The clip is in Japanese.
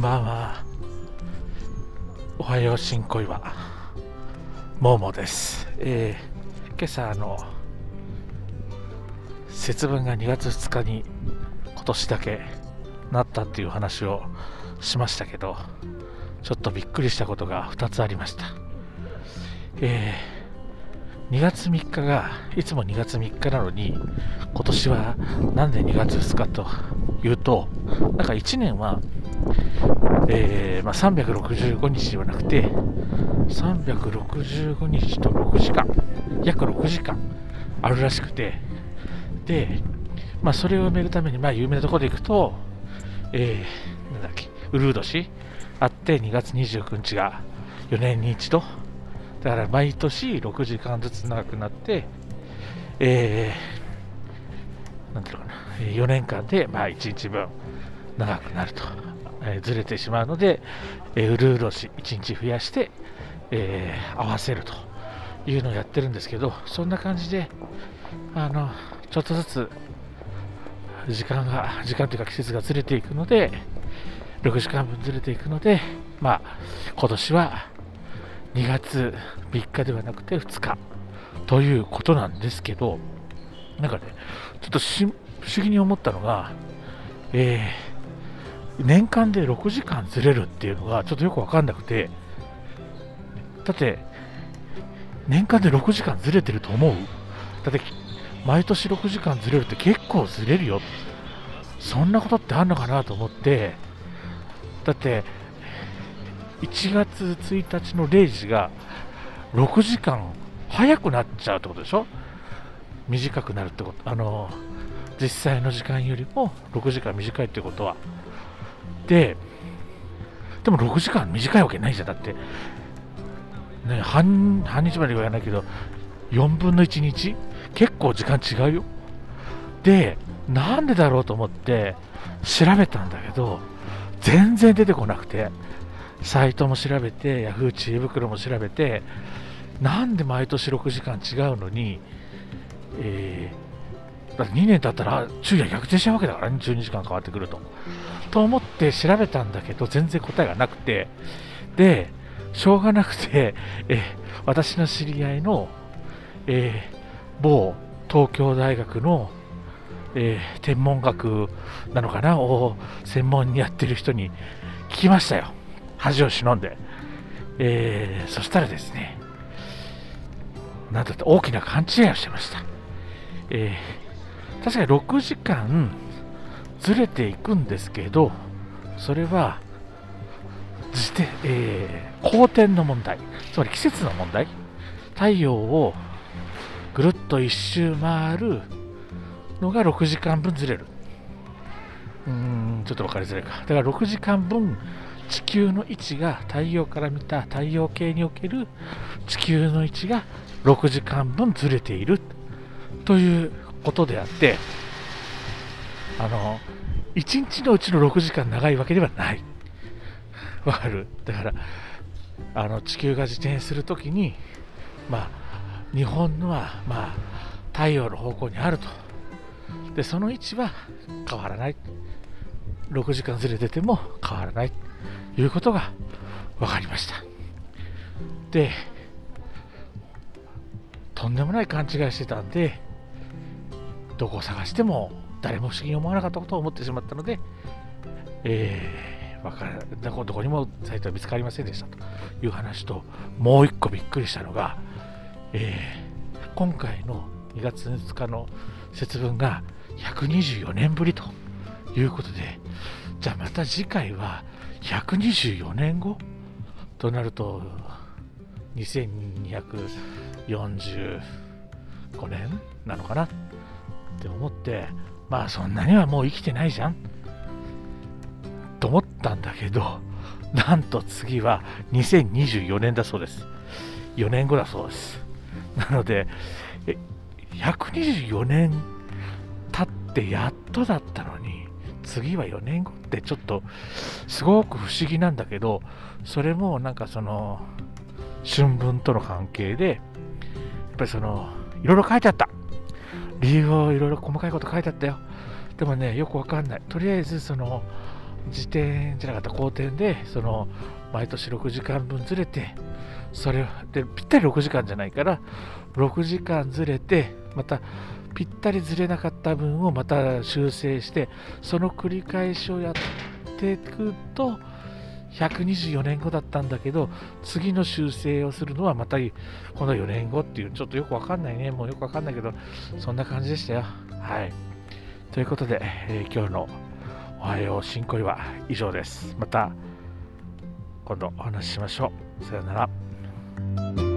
んばんは。おはよう新恋は。ももです。えー、今朝あの、節分が2月2日に今年だけなったっていう話をしましたけど、ちょっとびっくりしたことが2つありました。えー、2月3日がいつも2月3日なのに今年はなんで2月2日というとなんか1年は、えーまあ、365日ではなくて365日と6時間約6時間あるらしくて。で、まあ、それを埋めるために、まあ、有名なところで行くと、えー、なんだっけウルー年あって2月29日が4年に一度。だから毎年6時間ずつ長くなって、えー、なんていうのかな、4年間でまあ1日分長くなると、えーずれてしまうので、えー、うるう年1日増やして、えー合わせるというのをやってるんですけど、そんな感じで、あの、ちょっとずつ時間が、時間というか季節がずれていくので、6時間分ずれていくので、まあ、今年は2月3日ではなくて2日ということなんですけど、なんかね、ちょっと不思議に思ったのが、えー年間で6時間ずれるっていうのがちょっとよくわかんなくて、だって、年間で6時間ずれてると思う？だって、毎年6時間ずれるって結構ずれるよ。そんなことってあんのかなと思って、だって、1月1日の0時が6時間早くなっちゃうってことでしょ？短くなるってこと。あの、実際の時間よりも6時間短いってことは。で、でも6時間短いわけないじゃん。だって、ね、半半日までは言わないけど、4分の1日結構時間違うよ。で、なんでだろうと思って調べたんだけど、全然出てこなくて、サイトも調べて、ヤフー知恵袋も調べて、なんで毎年6時間違うのに、えーだって2年経ったら昼夜逆転しちゃうわけだからね、12時間変わってくると。と思って調べたんだけど、全然答えがなくて、で、しょうがなくて、え私の知り合いの、えー某東京大学の、えー天文学なのかな？を専門にやってる人に聞きましたよ。恥を忍んで。えーそしたらですね、なんだって大きな勘違いをしてました。えー確かに6時間ずれていくんですけど、それは、自転、えー、公転の問題、つまり季節の問題、太陽をぐるっと一周回るのが6時間分ずれる。うーん、ちょっと分かりづらいか。だから6時間分、地球の位置が太陽から見た太陽系における地球の位置が6時間分ずれているということであって、あの、1日のうちの6時間長いわけではない。わかる？だから、あの、地球が自転するときに、まあ、日本のは、まあ、太陽の方向にあると。で、その位置は変わらない。6時間ずれてても変わらない。ということが分かりました。で、とんでもない勘違いしてたんで、どこを探しても誰も不思議に思わなかったことを思ってしまったので、えー、わからどこどこにもサイトは見つかりませんでしたと。いう話と、もう一個びっくりしたのが、えー今回の2月2日の節分が124年ぶりということで、じゃあまた次回は124年後となると、2245年なのかな？って思って、まあそんなにはもう生きてないじゃんと思ったんだけど、なんと次は2024年だそうです。4年後だそうです。なので、え124年経ってやっとだったのに、次は4年後ってちょっとすごく不思議なんだけど、それもなんかその春分との関係で、やっぱりそのいろいろ書いてあった。理由をいろいろ細かいこと書いてあったよ。でもね、よくわかんない。とりあえずその時点じゃなかった好転でその毎年6時間分ずれてそれでぴったり6時間じゃないから6時間ずれてまたぴったりずれなかった分をまた修正してその繰り返しをやっていくと124年後だったんだけど次の修正をするのはまたこの4年後っていうちょっとよくわかんないね。もうよくわかんないけどそんな感じでしたよ。はい。ということで、えー、今日のおはよう新恋は以上です。また今度お話ししましょう。さようなら。